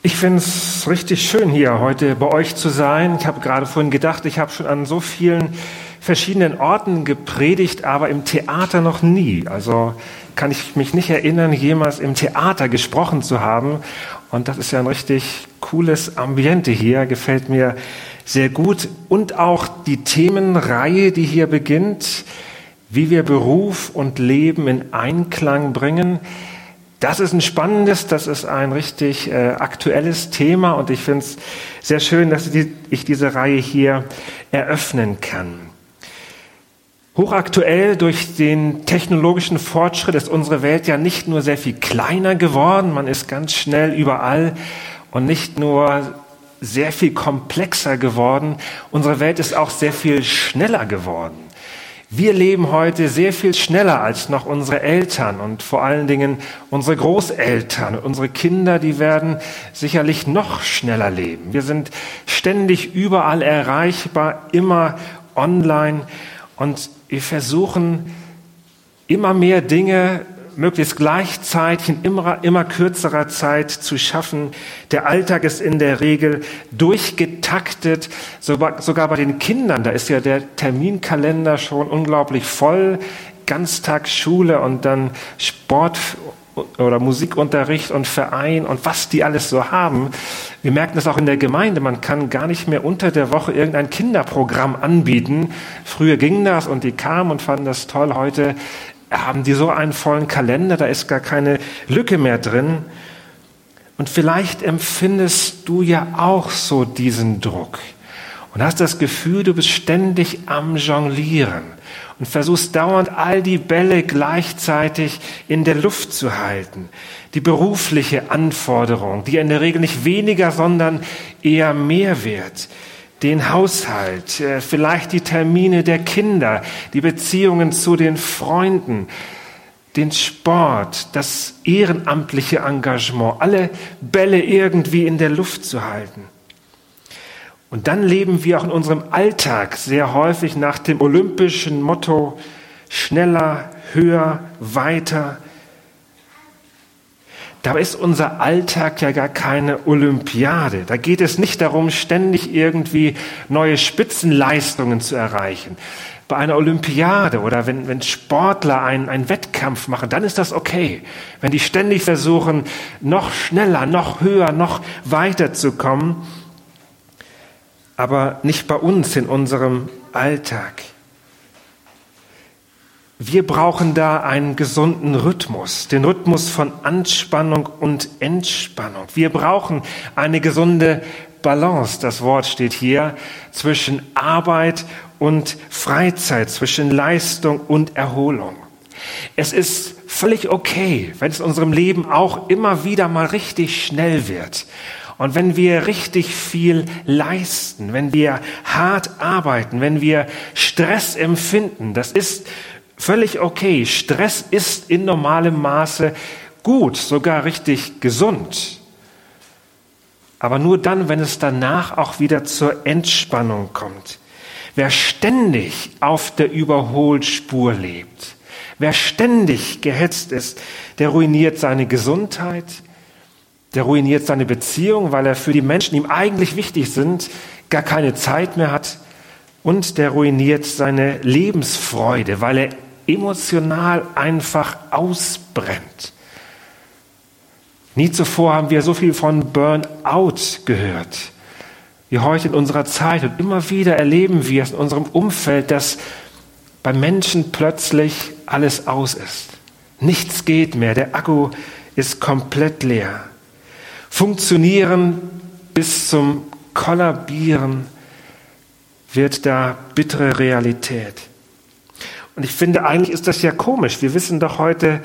Ich finde es richtig schön, hier heute bei euch zu sein. Ich habe gerade vorhin gedacht, ich habe schon an so vielen verschiedenen Orten gepredigt, aber im Theater noch nie. Also kann ich mich nicht erinnern, jemals im Theater gesprochen zu haben. Und das ist ja ein richtig cooles Ambiente hier, gefällt mir sehr gut. Und auch die Themenreihe, die hier beginnt, wie wir Beruf und Leben in Einklang bringen. Das ist ein spannendes, das ist ein richtig äh, aktuelles Thema und ich finde es sehr schön, dass ich diese Reihe hier eröffnen kann. Hochaktuell durch den technologischen Fortschritt ist unsere Welt ja nicht nur sehr viel kleiner geworden, man ist ganz schnell überall und nicht nur sehr viel komplexer geworden, unsere Welt ist auch sehr viel schneller geworden. Wir leben heute sehr viel schneller als noch unsere Eltern und vor allen Dingen unsere Großeltern. Unsere Kinder, die werden sicherlich noch schneller leben. Wir sind ständig überall erreichbar, immer online und wir versuchen immer mehr Dinge möglichst gleichzeitig in immer, immer kürzerer Zeit zu schaffen. Der Alltag ist in der Regel durchgetaktet, sogar, bei den Kindern. Da ist ja der Terminkalender schon unglaublich voll. Ganztagsschule und dann Sport oder Musikunterricht und Verein und was die alles so haben. Wir merken das auch in der Gemeinde. Man kann gar nicht mehr unter der Woche irgendein Kinderprogramm anbieten. Früher ging das und die kamen und fanden das toll. Heute haben die so einen vollen Kalender, da ist gar keine Lücke mehr drin. Und vielleicht empfindest du ja auch so diesen Druck und hast das Gefühl, du bist ständig am Jonglieren und versuchst dauernd all die Bälle gleichzeitig in der Luft zu halten. Die berufliche Anforderung, die in der Regel nicht weniger, sondern eher mehr wird den Haushalt, äh, vielleicht die Termine der Kinder, die Beziehungen zu den Freunden, den Sport, das ehrenamtliche Engagement, alle Bälle irgendwie in der Luft zu halten. Und dann leben wir auch in unserem Alltag sehr häufig nach dem olympischen Motto schneller, höher, weiter, Dabei ist unser Alltag ja gar keine Olympiade. Da geht es nicht darum, ständig irgendwie neue Spitzenleistungen zu erreichen. Bei einer Olympiade oder wenn, wenn Sportler einen, einen Wettkampf machen, dann ist das okay. Wenn die ständig versuchen, noch schneller, noch höher, noch weiter zu kommen, aber nicht bei uns in unserem Alltag. Wir brauchen da einen gesunden Rhythmus, den Rhythmus von Anspannung und Entspannung. Wir brauchen eine gesunde Balance, das Wort steht hier, zwischen Arbeit und Freizeit, zwischen Leistung und Erholung. Es ist völlig okay, wenn es in unserem Leben auch immer wieder mal richtig schnell wird. Und wenn wir richtig viel leisten, wenn wir hart arbeiten, wenn wir Stress empfinden, das ist völlig okay. Stress ist in normalem Maße gut, sogar richtig gesund. Aber nur dann, wenn es danach auch wieder zur Entspannung kommt. Wer ständig auf der Überholspur lebt, wer ständig gehetzt ist, der ruiniert seine Gesundheit, der ruiniert seine Beziehung, weil er für die Menschen, die ihm eigentlich wichtig sind, gar keine Zeit mehr hat und der ruiniert seine Lebensfreude, weil er emotional einfach ausbrennt. Nie zuvor haben wir so viel von Burnout gehört wie heute in unserer Zeit. Und immer wieder erleben wir es in unserem Umfeld, dass bei Menschen plötzlich alles aus ist. Nichts geht mehr. Der Akku ist komplett leer. Funktionieren bis zum Kollabieren wird da bittere Realität. Und ich finde, eigentlich ist das ja komisch. Wir wissen doch heute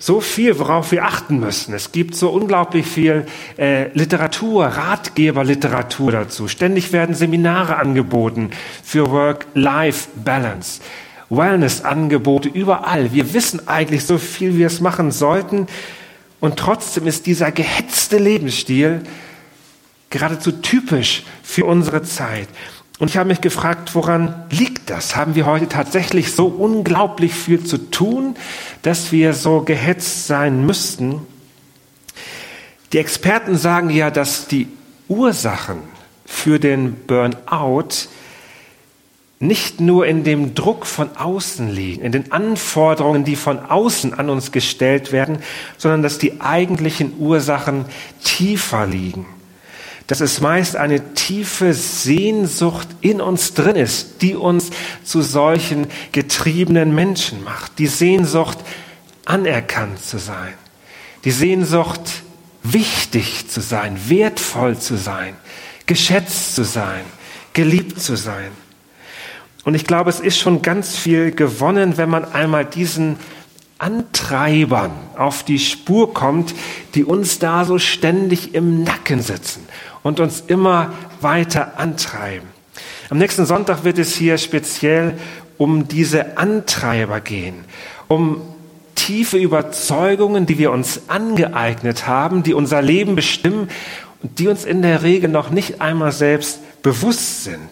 so viel, worauf wir achten müssen. Es gibt so unglaublich viel äh, Literatur, Ratgeberliteratur dazu. Ständig werden Seminare angeboten für Work-Life-Balance. Wellness-Angebote überall. Wir wissen eigentlich so viel, wie wir es machen sollten. Und trotzdem ist dieser gehetzte Lebensstil geradezu typisch für unsere Zeit. Und ich habe mich gefragt, woran liegt das? Haben wir heute tatsächlich so unglaublich viel zu tun, dass wir so gehetzt sein müssten? Die Experten sagen ja, dass die Ursachen für den Burnout nicht nur in dem Druck von außen liegen, in den Anforderungen, die von außen an uns gestellt werden, sondern dass die eigentlichen Ursachen tiefer liegen. Dass es meist eine tiefe Sehnsucht in uns drin ist, die uns zu solchen getriebenen Menschen macht. Die Sehnsucht, anerkannt zu sein. Die Sehnsucht, wichtig zu sein, wertvoll zu sein, geschätzt zu sein, geliebt zu sein. Und ich glaube, es ist schon ganz viel gewonnen, wenn man einmal diesen Antreibern auf die Spur kommt, die uns da so ständig im Nacken sitzen und uns immer weiter antreiben. Am nächsten Sonntag wird es hier speziell um diese Antreiber gehen, um tiefe Überzeugungen, die wir uns angeeignet haben, die unser Leben bestimmen und die uns in der Regel noch nicht einmal selbst bewusst sind.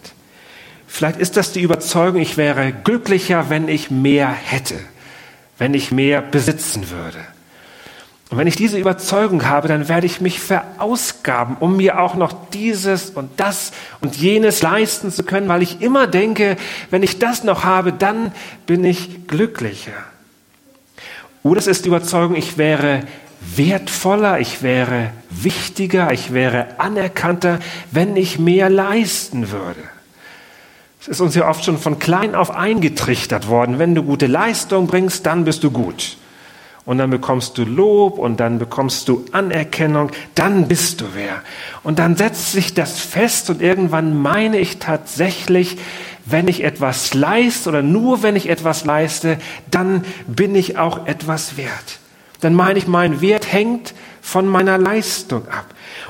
Vielleicht ist das die Überzeugung, ich wäre glücklicher, wenn ich mehr hätte, wenn ich mehr besitzen würde. Und wenn ich diese Überzeugung habe, dann werde ich mich verausgaben, um mir auch noch dieses und das und jenes leisten zu können, weil ich immer denke, wenn ich das noch habe, dann bin ich glücklicher. Oder es ist die Überzeugung, ich wäre wertvoller, ich wäre wichtiger, ich wäre anerkannter, wenn ich mehr leisten würde. Es ist uns ja oft schon von klein auf eingetrichtert worden. Wenn du gute Leistung bringst, dann bist du gut. Und dann bekommst du Lob und dann bekommst du Anerkennung, dann bist du wer. Und dann setzt sich das fest und irgendwann meine ich tatsächlich, wenn ich etwas leiste oder nur wenn ich etwas leiste, dann bin ich auch etwas wert. Dann meine ich, mein Wert hängt von meiner Leistung ab.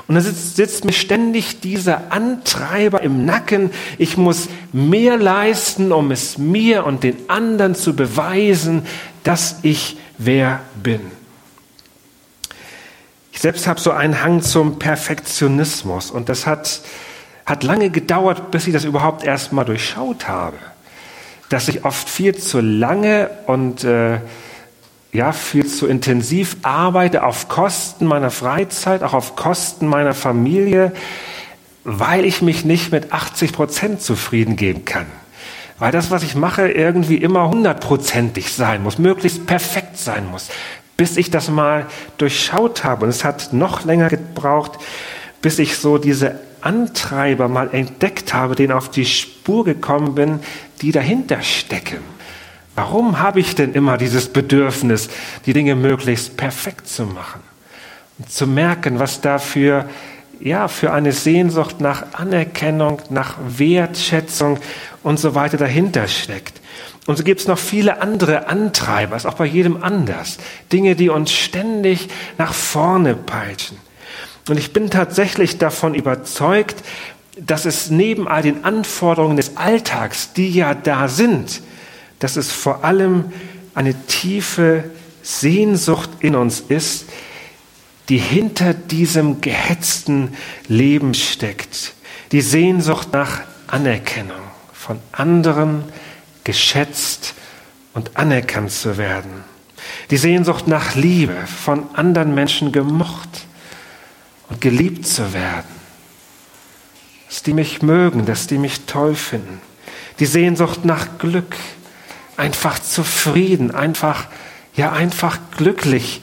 Und da sitzt, sitzt mir ständig dieser Antreiber im Nacken. Ich muss mehr leisten, um es mir und den anderen zu beweisen, dass ich wer bin. Ich selbst habe so einen Hang zum Perfektionismus und das hat, hat lange gedauert, bis ich das überhaupt erst mal durchschaut habe. Dass ich oft viel zu lange und äh, ja, viel zu intensiv arbeite auf Kosten meiner Freizeit, auch auf Kosten meiner Familie, weil ich mich nicht mit 80 Prozent zufrieden geben kann. Weil das, was ich mache, irgendwie immer hundertprozentig sein muss, möglichst perfekt sein muss, bis ich das mal durchschaut habe. Und es hat noch länger gebraucht, bis ich so diese Antreiber mal entdeckt habe, denen auf die Spur gekommen bin, die dahinter stecken. Warum habe ich denn immer dieses Bedürfnis, die Dinge möglichst perfekt zu machen? Und zu merken, was dafür ja, für eine Sehnsucht nach Anerkennung, nach Wertschätzung und so weiter dahinter steckt. Und so gibt es noch viele andere Antreiber, ist auch bei jedem anders. Dinge, die uns ständig nach vorne peitschen. Und ich bin tatsächlich davon überzeugt, dass es neben all den Anforderungen des Alltags, die ja da sind, dass es vor allem eine tiefe Sehnsucht in uns ist, die hinter diesem gehetzten Leben steckt. Die Sehnsucht nach Anerkennung von anderen geschätzt und anerkannt zu werden. Die Sehnsucht nach Liebe von anderen Menschen gemocht und geliebt zu werden. Dass die mich mögen, dass die mich toll finden. Die Sehnsucht nach Glück, einfach zufrieden, einfach, ja, einfach glücklich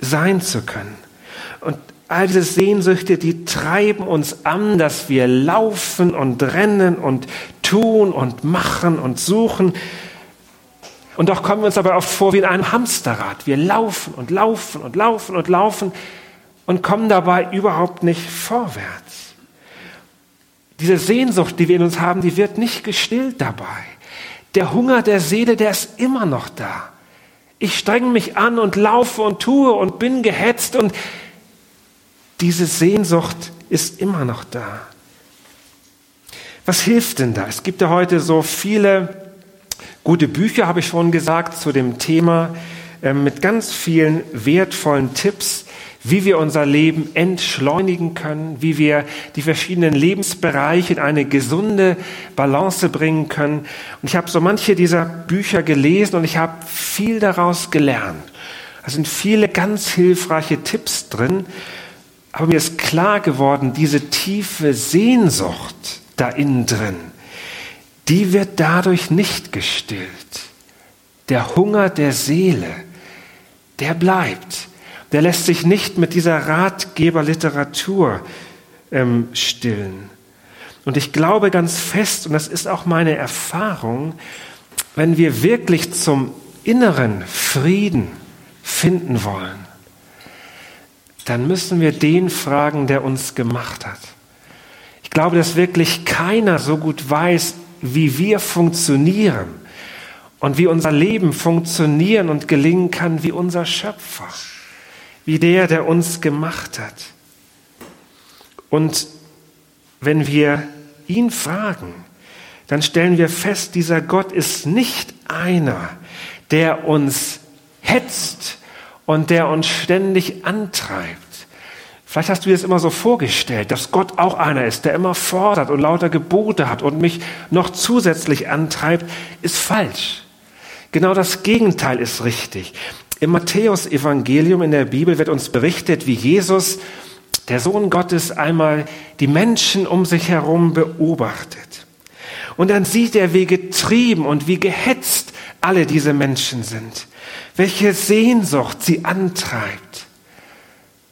sein zu können. All diese Sehnsüchte, die treiben uns an, dass wir laufen und rennen und tun und machen und suchen. Und doch kommen wir uns aber oft vor wie in einem Hamsterrad. Wir laufen und laufen und laufen und laufen und kommen dabei überhaupt nicht vorwärts. Diese Sehnsucht, die wir in uns haben, die wird nicht gestillt dabei. Der Hunger der Seele, der ist immer noch da. Ich strenge mich an und laufe und tue und bin gehetzt und diese Sehnsucht ist immer noch da. Was hilft denn da? Es gibt ja heute so viele gute Bücher, habe ich schon gesagt, zu dem Thema, äh, mit ganz vielen wertvollen Tipps, wie wir unser Leben entschleunigen können, wie wir die verschiedenen Lebensbereiche in eine gesunde Balance bringen können. Und ich habe so manche dieser Bücher gelesen und ich habe viel daraus gelernt. Da sind viele ganz hilfreiche Tipps drin. Aber mir ist klar geworden, diese tiefe Sehnsucht da innen drin, die wird dadurch nicht gestillt. Der Hunger der Seele, der bleibt. Der lässt sich nicht mit dieser Ratgeberliteratur ähm, stillen. Und ich glaube ganz fest, und das ist auch meine Erfahrung, wenn wir wirklich zum inneren Frieden finden wollen, dann müssen wir den fragen, der uns gemacht hat. Ich glaube, dass wirklich keiner so gut weiß, wie wir funktionieren und wie unser Leben funktionieren und gelingen kann wie unser Schöpfer, wie der, der uns gemacht hat. Und wenn wir ihn fragen, dann stellen wir fest, dieser Gott ist nicht einer, der uns hetzt und der uns ständig antreibt. Vielleicht hast du dir das immer so vorgestellt, dass Gott auch einer ist, der immer fordert und lauter Gebote hat und mich noch zusätzlich antreibt, ist falsch. Genau das Gegenteil ist richtig. Im Matthäus-Evangelium in der Bibel wird uns berichtet, wie Jesus, der Sohn Gottes, einmal die Menschen um sich herum beobachtet. Und dann sieht er, wie getrieben und wie gehetzt alle diese Menschen sind welche Sehnsucht sie antreibt,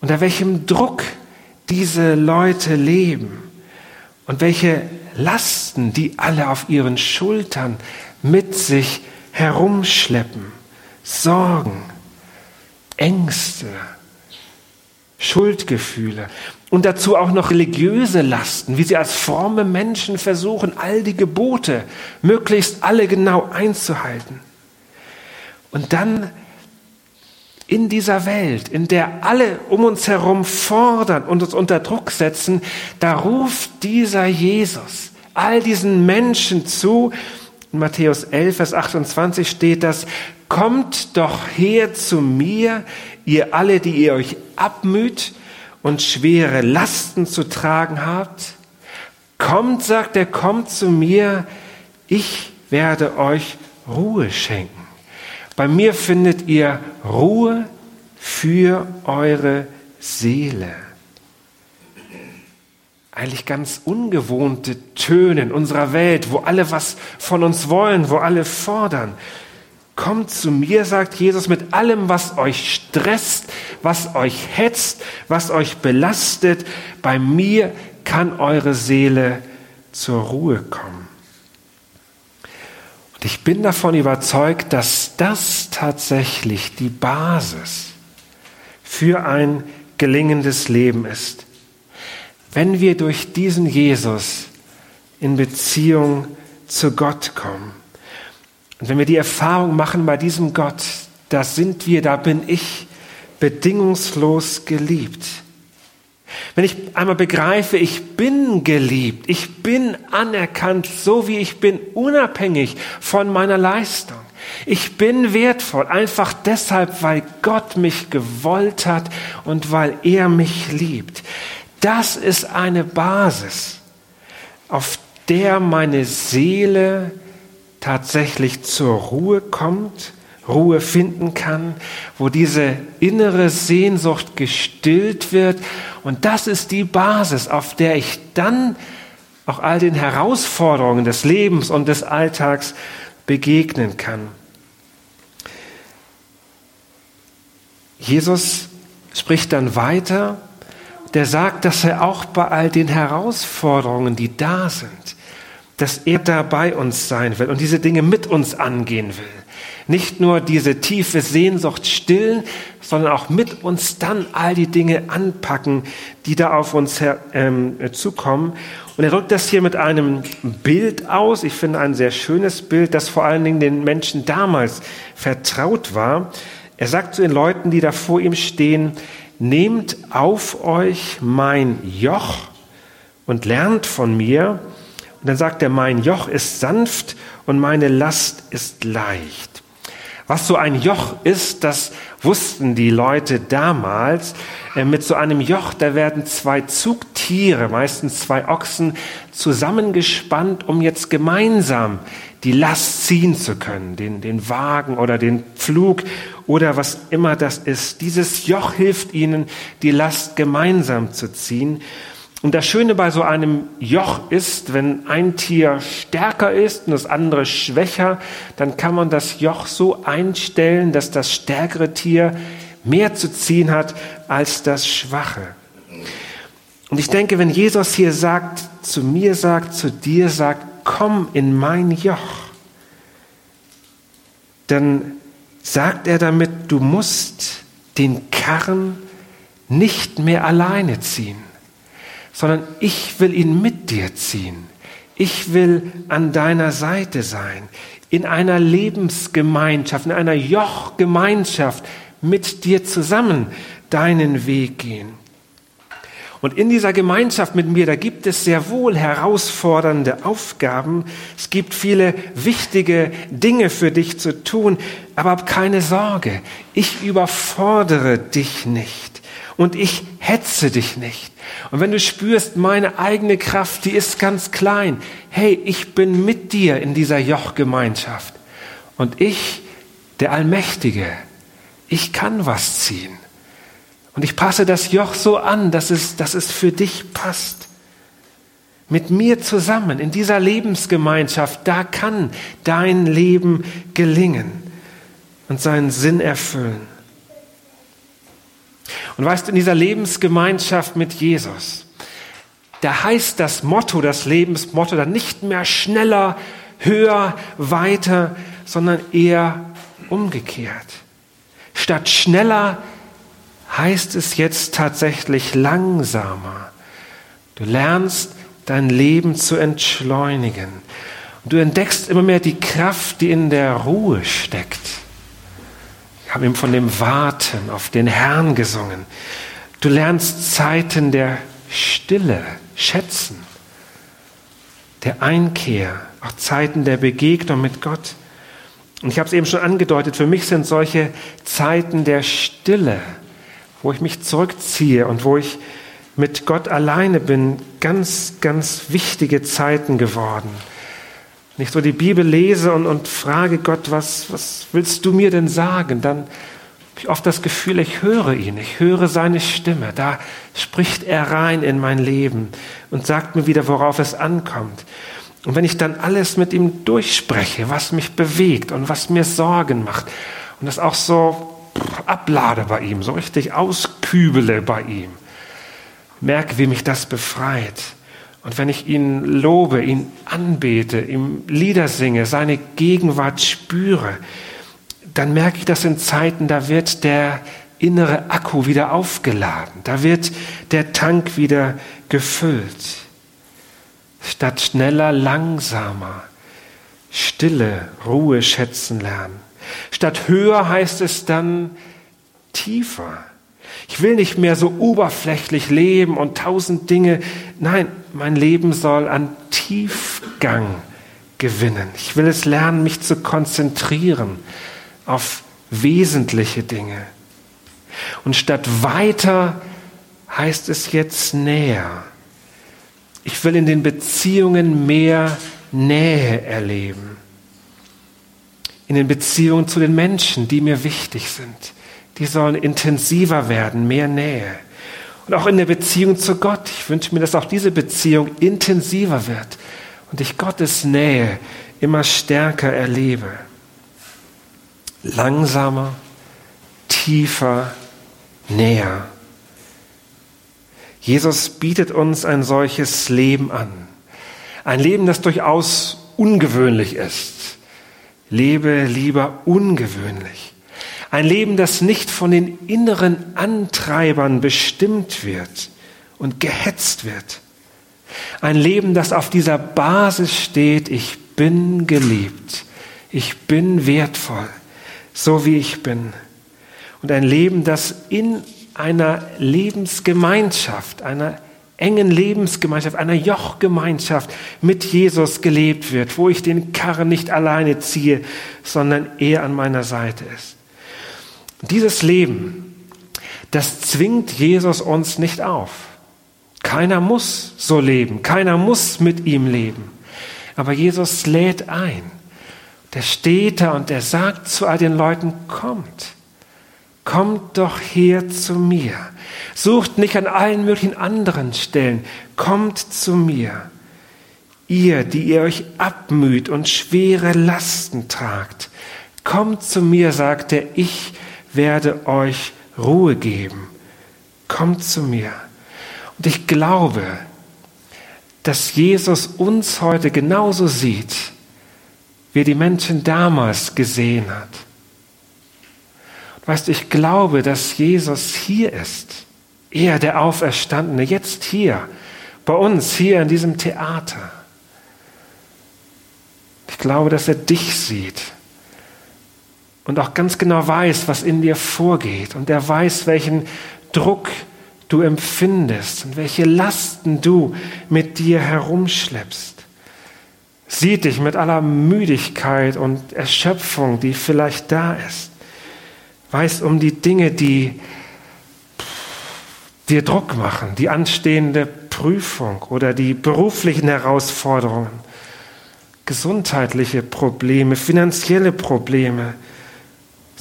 unter welchem Druck diese Leute leben und welche Lasten die alle auf ihren Schultern mit sich herumschleppen, Sorgen, Ängste, Schuldgefühle und dazu auch noch religiöse Lasten, wie sie als fromme Menschen versuchen, all die Gebote möglichst alle genau einzuhalten. Und dann in dieser Welt, in der alle um uns herum fordern und uns unter Druck setzen, da ruft dieser Jesus all diesen Menschen zu. In Matthäus 11, Vers 28 steht das, kommt doch her zu mir, ihr alle, die ihr euch abmüht und schwere Lasten zu tragen habt. Kommt, sagt er, kommt zu mir, ich werde euch Ruhe schenken. Bei mir findet ihr Ruhe für eure Seele. Eigentlich ganz ungewohnte Töne in unserer Welt, wo alle was von uns wollen, wo alle fordern. Kommt zu mir, sagt Jesus, mit allem, was euch stresst, was euch hetzt, was euch belastet. Bei mir kann eure Seele zur Ruhe kommen. Und ich bin davon überzeugt, dass das tatsächlich die Basis für ein gelingendes Leben ist. Wenn wir durch diesen Jesus in Beziehung zu Gott kommen und wenn wir die Erfahrung machen bei diesem Gott, da sind wir, da bin ich bedingungslos geliebt wenn ich einmal begreife, ich bin geliebt, ich bin anerkannt, so wie ich bin, unabhängig von meiner Leistung. Ich bin wertvoll, einfach deshalb, weil Gott mich gewollt hat und weil er mich liebt. Das ist eine Basis, auf der meine Seele tatsächlich zur Ruhe kommt Ruhe finden kann, wo diese innere Sehnsucht gestillt wird. Und das ist die Basis, auf der ich dann auch all den Herausforderungen des Lebens und des Alltags begegnen kann. Jesus spricht dann weiter, der sagt, dass er auch bei all den Herausforderungen, die da sind, dass er da bei uns sein will und diese Dinge mit uns angehen will nicht nur diese tiefe Sehnsucht stillen, sondern auch mit uns dann all die Dinge anpacken, die da auf uns her, ähm, zukommen. Und er drückt das hier mit einem Bild aus. Ich finde ein sehr schönes Bild, das vor allen Dingen den Menschen damals vertraut war. Er sagt zu den Leuten, die da vor ihm stehen, nehmt auf euch mein Joch und lernt von mir. Und dann sagt er, mein Joch ist sanft und meine Last ist leicht. Was so ein Joch ist, das wussten die Leute damals. Äh, mit so einem Joch, da werden zwei Zugtiere, meistens zwei Ochsen, zusammengespannt, um jetzt gemeinsam die Last ziehen zu können, den, den Wagen oder den Pflug oder was immer das ist. Dieses Joch hilft ihnen, die Last gemeinsam zu ziehen. Und das Schöne bei so einem Joch ist, wenn ein Tier stärker ist und das andere schwächer, dann kann man das Joch so einstellen, dass das stärkere Tier mehr zu ziehen hat als das schwache. Und ich denke, wenn Jesus hier sagt, zu mir sagt, zu dir sagt, komm in mein Joch, dann sagt er damit, du musst den Karren nicht mehr alleine ziehen sondern ich will ihn mit dir ziehen. Ich will an deiner Seite sein, in einer Lebensgemeinschaft, in einer Jochgemeinschaft mit dir zusammen deinen Weg gehen. Und in dieser Gemeinschaft mit mir, da gibt es sehr wohl herausfordernde Aufgaben. Es gibt viele wichtige Dinge für dich zu tun. Aber hab keine Sorge, ich überfordere dich nicht und ich hetze dich nicht. Und wenn du spürst, meine eigene Kraft, die ist ganz klein, hey, ich bin mit dir in dieser Jochgemeinschaft. Und ich, der Allmächtige, ich kann was ziehen. Und ich passe das Joch so an, dass es, dass es für dich passt. Mit mir zusammen in dieser Lebensgemeinschaft, da kann dein Leben gelingen und seinen Sinn erfüllen. Und weißt du, in dieser Lebensgemeinschaft mit Jesus, da heißt das Motto, das Lebensmotto dann nicht mehr schneller, höher, weiter, sondern eher umgekehrt. Statt schneller heißt es jetzt tatsächlich langsamer. Du lernst dein Leben zu entschleunigen. Und du entdeckst immer mehr die Kraft, die in der Ruhe steckt haben ihm von dem Warten auf den Herrn gesungen. Du lernst Zeiten der Stille schätzen, der Einkehr, auch Zeiten der Begegnung mit Gott. Und ich habe es eben schon angedeutet, für mich sind solche Zeiten der Stille, wo ich mich zurückziehe und wo ich mit Gott alleine bin, ganz, ganz wichtige Zeiten geworden nicht so die Bibel lese und, und frage Gott, was, was willst du mir denn sagen, dann habe ich oft das Gefühl, ich höre ihn, ich höre seine Stimme. Da spricht er rein in mein Leben und sagt mir wieder, worauf es ankommt. Und wenn ich dann alles mit ihm durchspreche, was mich bewegt und was mir Sorgen macht und das auch so ablade bei ihm, so richtig auskübele bei ihm, merke, wie mich das befreit und wenn ich ihn lobe, ihn anbete, ihm Lieder singe, seine Gegenwart spüre, dann merke ich, dass in Zeiten, da wird der innere Akku wieder aufgeladen, da wird der Tank wieder gefüllt. Statt schneller, langsamer, Stille, Ruhe schätzen lernen. Statt höher heißt es dann tiefer. Ich will nicht mehr so oberflächlich leben und tausend Dinge. Nein, mein Leben soll an Tiefgang gewinnen. Ich will es lernen, mich zu konzentrieren auf wesentliche Dinge. Und statt weiter heißt es jetzt näher. Ich will in den Beziehungen mehr Nähe erleben. In den Beziehungen zu den Menschen, die mir wichtig sind die sollen intensiver werden, mehr Nähe. Und auch in der Beziehung zu Gott. Ich wünsche mir, dass auch diese Beziehung intensiver wird und ich Gottes Nähe immer stärker erlebe. Langsamer, tiefer, näher. Jesus bietet uns ein solches Leben an. Ein Leben, das durchaus ungewöhnlich ist. Lebe lieber ungewöhnlich. Ein Leben, das nicht von den inneren Antreibern bestimmt wird und gehetzt wird. Ein Leben, das auf dieser Basis steht, ich bin geliebt, ich bin wertvoll, so wie ich bin. Und ein Leben, das in einer Lebensgemeinschaft, einer engen Lebensgemeinschaft, einer Jochgemeinschaft mit Jesus gelebt wird, wo ich den Karren nicht alleine ziehe, sondern er an meiner Seite ist. Dieses Leben, das zwingt Jesus uns nicht auf. Keiner muss so leben, keiner muss mit ihm leben. Aber Jesus lädt ein. Der steht da und der sagt zu all den Leuten, kommt, kommt doch her zu mir. Sucht nicht an allen möglichen anderen Stellen, kommt zu mir. Ihr, die ihr euch abmüht und schwere Lasten tragt, kommt zu mir, sagt er, ich werde euch Ruhe geben. Kommt zu mir. Und ich glaube, dass Jesus uns heute genauso sieht, wie er die Menschen damals gesehen hat. weißt du, ich glaube, dass Jesus hier ist. Er, der Auferstandene, jetzt hier, bei uns, hier in diesem Theater. Ich glaube, dass er dich sieht und auch ganz genau weiß, was in dir vorgeht. Und er weiß, welchen Druck du empfindest und welche Lasten du mit dir herumschleppst. Sieht dich mit aller Müdigkeit und Erschöpfung, die vielleicht da ist. Weiß um die Dinge, die dir Druck machen, die anstehende Prüfung oder die beruflichen Herausforderungen, gesundheitliche Probleme, finanzielle Probleme,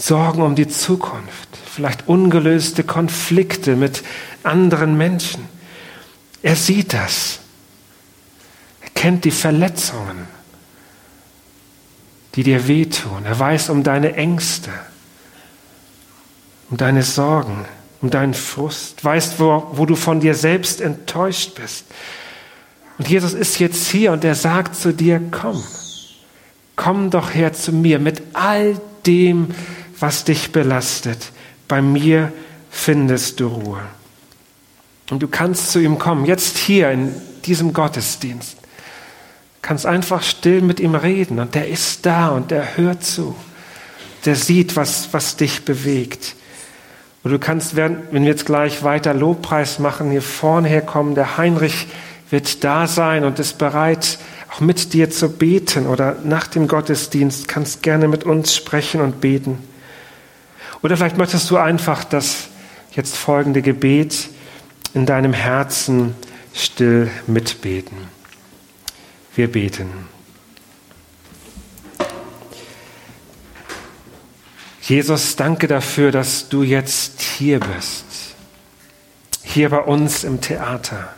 Sorgen um die Zukunft, vielleicht ungelöste Konflikte mit anderen Menschen. Er sieht das. Er kennt die Verletzungen, die dir wehtun. Er weiß um deine Ängste, um deine Sorgen, um deinen Frust, weiß, wo, wo du von dir selbst enttäuscht bist. Und Jesus ist jetzt hier und er sagt zu dir, komm, komm doch her zu mir mit all dem, was dich belastet. Bei mir findest du Ruhe. Und du kannst zu ihm kommen, jetzt hier in diesem Gottesdienst. Kannst einfach still mit ihm reden und der ist da und der hört zu. Der sieht, was, was dich bewegt. Und du kannst, wenn wir jetzt gleich weiter Lobpreis machen, hier vorne herkommen. Der Heinrich wird da sein und ist bereit, auch mit dir zu beten oder nach dem Gottesdienst kannst gerne mit uns sprechen und beten. Oder vielleicht möchtest du einfach das jetzt folgende Gebet in deinem Herzen still mitbeten. Wir beten. Jesus, danke dafür, dass du jetzt hier bist, hier bei uns im Theater.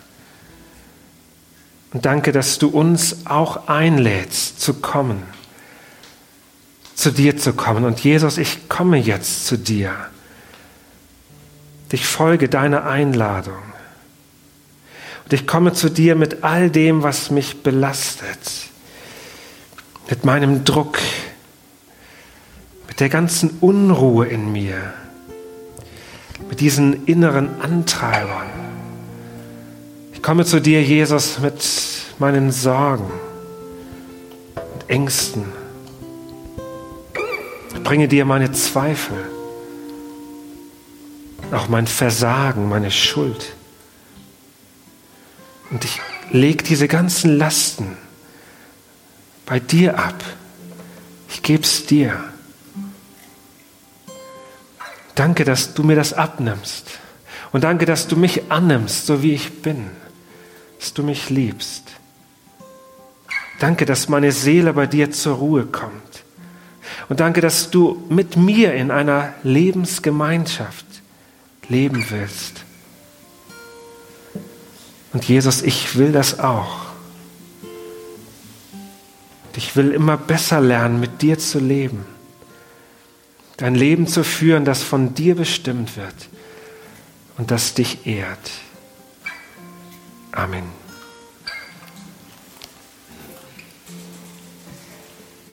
Und danke, dass du uns auch einlädst zu kommen zu dir zu kommen. Und Jesus, ich komme jetzt zu dir. Ich folge deiner Einladung. Und ich komme zu dir mit all dem, was mich belastet, mit meinem Druck, mit der ganzen Unruhe in mir, mit diesen inneren Antreibern. Ich komme zu dir, Jesus, mit meinen Sorgen und Ängsten bringe dir meine Zweifel, auch mein Versagen, meine Schuld. Und ich lege diese ganzen Lasten bei dir ab. Ich gebe es dir. Danke, dass du mir das abnimmst. Und danke, dass du mich annimmst, so wie ich bin. Dass du mich liebst. Danke, dass meine Seele bei dir zur Ruhe kommt. Und danke, dass du mit mir in einer Lebensgemeinschaft leben willst. Und Jesus, ich will das auch. Ich will immer besser lernen, mit dir zu leben. Dein Leben zu führen, das von dir bestimmt wird und das dich ehrt. Amen.